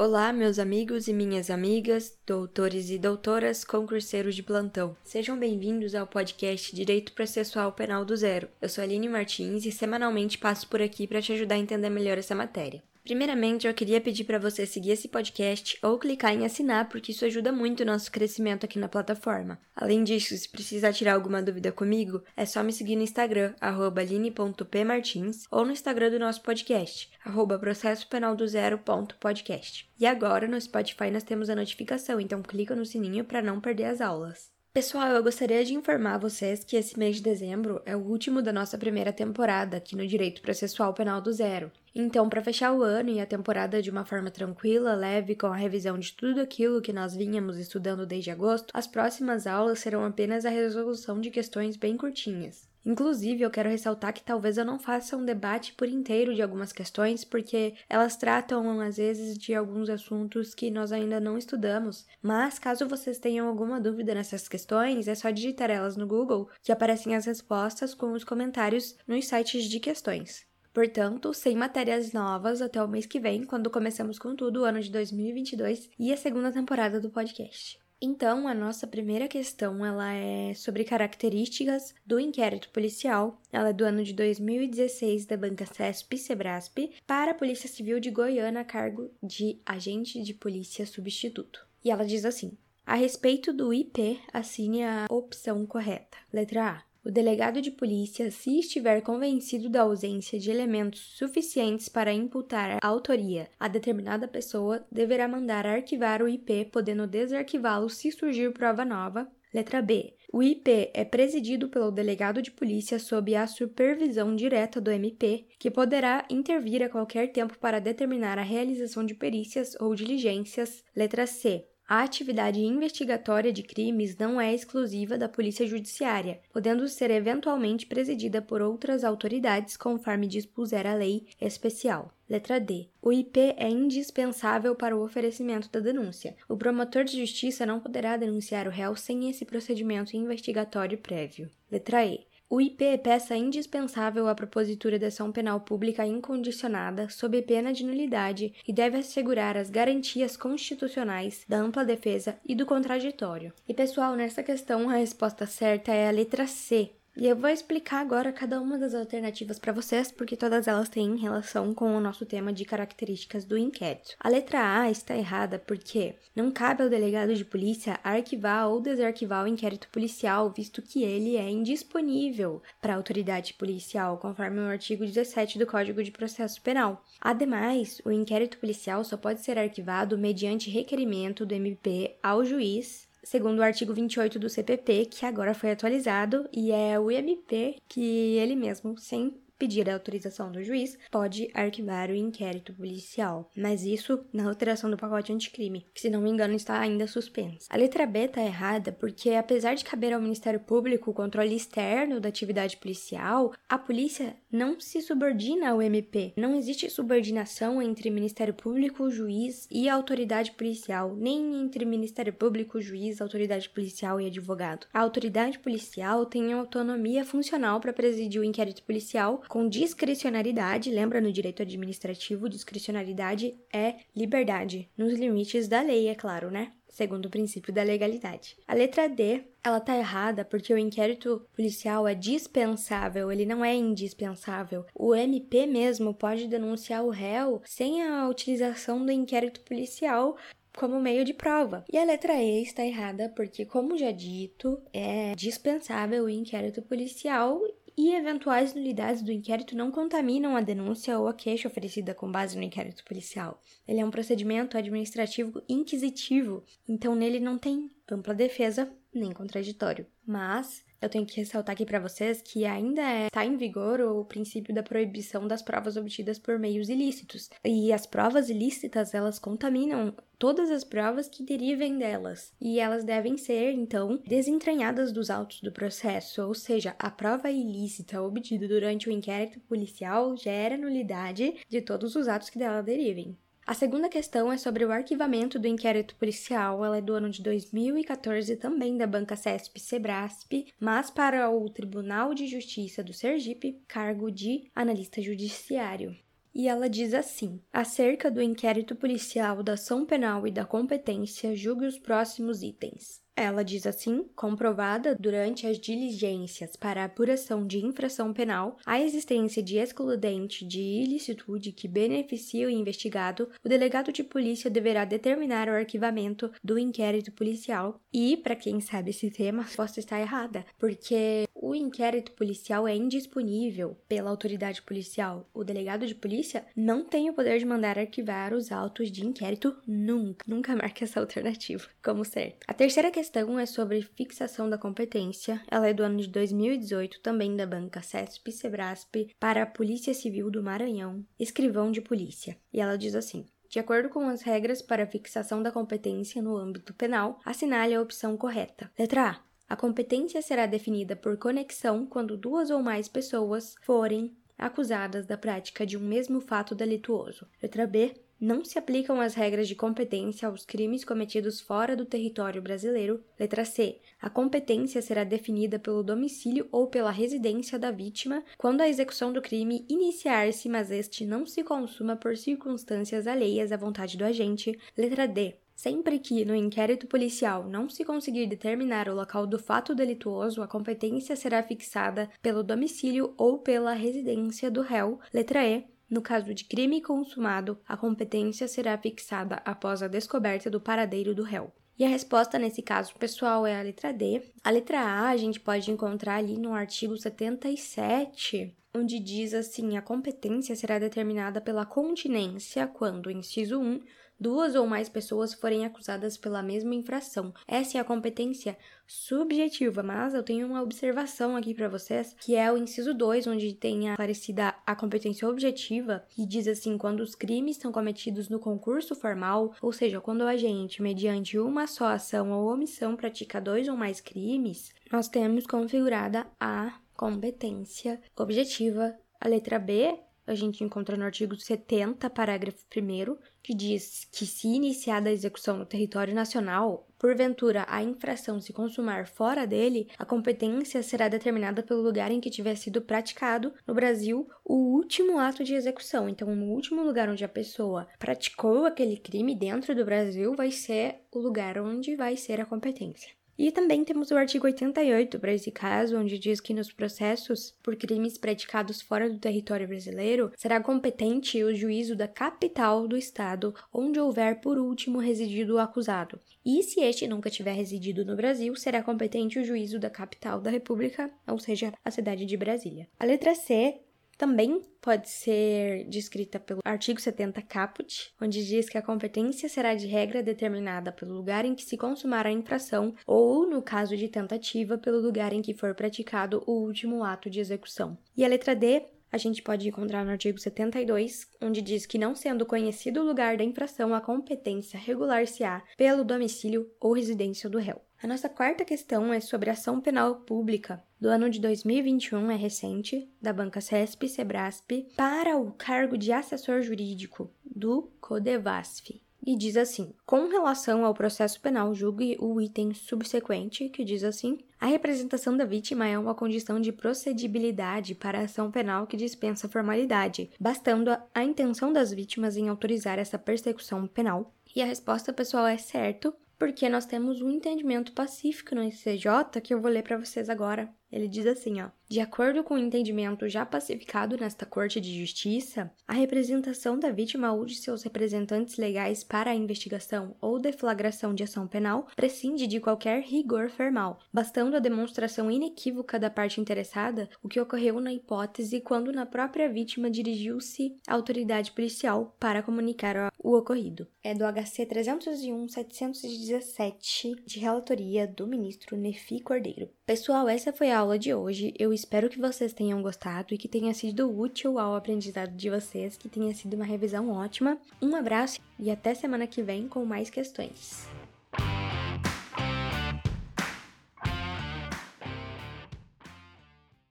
Olá, meus amigos e minhas amigas, doutores e doutoras, concurseiros de plantão. Sejam bem-vindos ao podcast Direito Processual Penal do Zero. Eu sou Aline Martins e semanalmente passo por aqui para te ajudar a entender melhor essa matéria. Primeiramente, eu queria pedir para você seguir esse podcast ou clicar em assinar, porque isso ajuda muito o nosso crescimento aqui na plataforma. Além disso, se precisar tirar alguma dúvida comigo, é só me seguir no Instagram, line.pmartins, ou no Instagram do nosso podcast, arroba processopenaldozero.podcast. E agora, no Spotify, nós temos a notificação, então clica no sininho para não perder as aulas. Pessoal, eu gostaria de informar vocês que esse mês de dezembro é o último da nossa primeira temporada aqui no Direito Processual Penal do Zero. Então, para fechar o ano e a temporada de uma forma tranquila, leve, com a revisão de tudo aquilo que nós vínhamos estudando desde agosto, as próximas aulas serão apenas a resolução de questões bem curtinhas. Inclusive, eu quero ressaltar que talvez eu não faça um debate por inteiro de algumas questões, porque elas tratam, às vezes, de alguns assuntos que nós ainda não estudamos. Mas, caso vocês tenham alguma dúvida nessas questões, é só digitar elas no Google, que aparecem as respostas com os comentários nos sites de questões. Portanto, sem matérias novas até o mês que vem, quando começamos com tudo o ano de 2022 e a segunda temporada do podcast. Então, a nossa primeira questão, ela é sobre características do inquérito policial. Ela é do ano de 2016 da banca CESP Sebrasp para a Polícia Civil de Goiânia a cargo de agente de polícia substituto. E ela diz assim: a respeito do IP, assine a opção correta. Letra A. O delegado de polícia, se estiver convencido da ausência de elementos suficientes para imputar a autoria a determinada pessoa, deverá mandar arquivar o IP, podendo desarquivá-lo se surgir prova nova. Letra B. O IP é presidido pelo delegado de polícia sob a supervisão direta do MP, que poderá intervir a qualquer tempo para determinar a realização de perícias ou diligências. Letra C. A atividade investigatória de crimes não é exclusiva da Polícia Judiciária, podendo ser eventualmente presidida por outras autoridades conforme dispuser a lei especial. Letra D. O IP é indispensável para o oferecimento da denúncia. O promotor de justiça não poderá denunciar o réu sem esse procedimento investigatório prévio. Letra E. O IP é peça indispensável à propositura da ação penal pública incondicionada, sob pena de nulidade, e deve assegurar as garantias constitucionais da ampla defesa e do contraditório. E pessoal, nessa questão a resposta certa é a letra C, e eu vou explicar agora cada uma das alternativas para vocês, porque todas elas têm relação com o nosso tema de características do inquérito. A letra A está errada porque não cabe ao delegado de polícia arquivar ou desarquivar o inquérito policial, visto que ele é indisponível para a autoridade policial, conforme o artigo 17 do Código de Processo Penal. Ademais, o inquérito policial só pode ser arquivado mediante requerimento do MP ao juiz segundo o artigo 28 do CPP, que agora foi atualizado, e é o IMP que ele mesmo, sem pedir a autorização do juiz, pode arquivar o inquérito policial. Mas isso na alteração do pacote anticrime, que se não me engano está ainda suspenso. A letra B está errada porque, apesar de caber ao Ministério Público o controle externo da atividade policial, a polícia não se subordina ao MP. Não existe subordinação entre Ministério Público, juiz e autoridade policial, nem entre Ministério Público, juiz, autoridade policial e advogado. A autoridade policial tem autonomia funcional para presidir o inquérito policial com discricionariedade, lembra no direito administrativo, discricionariedade é liberdade, nos limites da lei, é claro, né? Segundo o princípio da legalidade. A letra D, ela tá errada porque o inquérito policial é dispensável, ele não é indispensável. O MP mesmo pode denunciar o réu sem a utilização do inquérito policial como meio de prova. E a letra E está errada porque, como já dito, é dispensável o inquérito policial e eventuais nulidades do inquérito não contaminam a denúncia ou a queixa oferecida com base no inquérito policial. Ele é um procedimento administrativo inquisitivo, então nele não tem ampla defesa nem contraditório. Mas eu tenho que ressaltar aqui para vocês que ainda está é, em vigor o princípio da proibição das provas obtidas por meios ilícitos. E as provas ilícitas, elas contaminam todas as provas que derivem delas, e elas devem ser, então, desentranhadas dos autos do processo, ou seja, a prova ilícita obtida durante o inquérito policial gera nulidade de todos os atos que dela derivem. A segunda questão é sobre o arquivamento do inquérito policial. Ela é do ano de 2014, também da banca CESP Sebrasp, mas para o Tribunal de Justiça do Sergipe, cargo de analista judiciário. e ela diz assim: acerca do inquérito policial da ação penal e da competência, julgue os próximos itens. Ela diz assim: comprovada durante as diligências para apuração de infração penal a existência de excludente de ilicitude que beneficia o investigado, o delegado de polícia deverá determinar o arquivamento do inquérito policial. E, para quem sabe esse tema, posso estar errada, porque o inquérito policial é indisponível pela autoridade policial. O delegado de polícia não tem o poder de mandar arquivar os autos de inquérito nunca. Nunca marque essa alternativa como certo. A terceira questão questão é sobre fixação da competência. Ela é do ano de 2018, também da banca CESP Sebrasp, para a Polícia Civil do Maranhão, escrivão de polícia. E ela diz assim: de acordo com as regras para fixação da competência no âmbito penal, assinale a opção correta. Letra A. A competência será definida por conexão quando duas ou mais pessoas forem acusadas da prática de um mesmo fato delituoso. Letra B não se aplicam as regras de competência aos crimes cometidos fora do território brasileiro. Letra C. A competência será definida pelo domicílio ou pela residência da vítima quando a execução do crime iniciar-se, mas este não se consuma por circunstâncias alheias à vontade do agente. Letra D. Sempre que, no inquérito policial, não se conseguir determinar o local do fato delituoso, a competência será fixada pelo domicílio ou pela residência do réu. Letra E. No caso de crime consumado, a competência será fixada após a descoberta do paradeiro do réu. E a resposta nesse caso, pessoal, é a letra D. A letra A a gente pode encontrar ali no artigo 77, onde diz assim: a competência será determinada pela continência quando, inciso 1, duas ou mais pessoas forem acusadas pela mesma infração. Essa é a competência subjetiva, mas eu tenho uma observação aqui para vocês, que é o inciso 2, onde tem aparecida a competência objetiva, que diz assim: quando os crimes são cometidos no concurso formal, ou seja, quando o agente, mediante uma só ação ou omissão, pratica dois ou mais crimes, nós temos configurada a competência objetiva. A letra B a gente encontra no artigo 70, parágrafo 1, que diz que se iniciada a execução no território nacional, porventura a infração se consumar fora dele, a competência será determinada pelo lugar em que tiver sido praticado no Brasil o último ato de execução. Então, no último lugar onde a pessoa praticou aquele crime dentro do Brasil vai ser o lugar onde vai ser a competência. E também temos o artigo 88 para esse caso, onde diz que nos processos por crimes praticados fora do território brasileiro será competente o juízo da capital do estado onde houver por último residido o acusado. E se este nunca tiver residido no Brasil, será competente o juízo da capital da República, ou seja, a cidade de Brasília. A letra C também pode ser descrita pelo artigo 70 caput, onde diz que a competência será de regra determinada pelo lugar em que se consumar a infração ou, no caso de tentativa, pelo lugar em que for praticado o último ato de execução. E a letra D a gente pode encontrar no artigo 72, onde diz que, não sendo conhecido o lugar da infração, a competência regular-se-á pelo domicílio ou residência do réu. A nossa quarta questão é sobre ação penal pública do ano de 2021, é recente, da banca CESP Sebrasp, para o cargo de assessor jurídico do Codevasf. E diz assim: com relação ao processo penal, julgue o item subsequente, que diz assim: a representação da vítima é uma condição de procedibilidade para a ação penal que dispensa formalidade, bastando a, intenção das vítimas em autorizar essa persecução penal. E a resposta, pessoal, é certo, porque nós temos um entendimento pacífico no ICJ que eu vou ler para vocês agora. Ele diz assim, ó: De acordo com o entendimento já pacificado nesta Corte de Justiça, a representação da vítima ou de seus representantes legais para a investigação ou deflagração de ação penal prescinde de qualquer rigor formal, bastando a demonstração inequívoca da parte interessada o que ocorreu na hipótese quando na própria vítima dirigiu-se à autoridade policial para comunicar o ocorrido. É do HC 301-717, de relatoria do ministro Nefi Cordeiro. Pessoal, essa foi a aula de hoje. Eu espero que vocês tenham gostado e que tenha sido útil ao aprendizado de vocês, que tenha sido uma revisão ótima. Um abraço e até semana que vem com mais questões.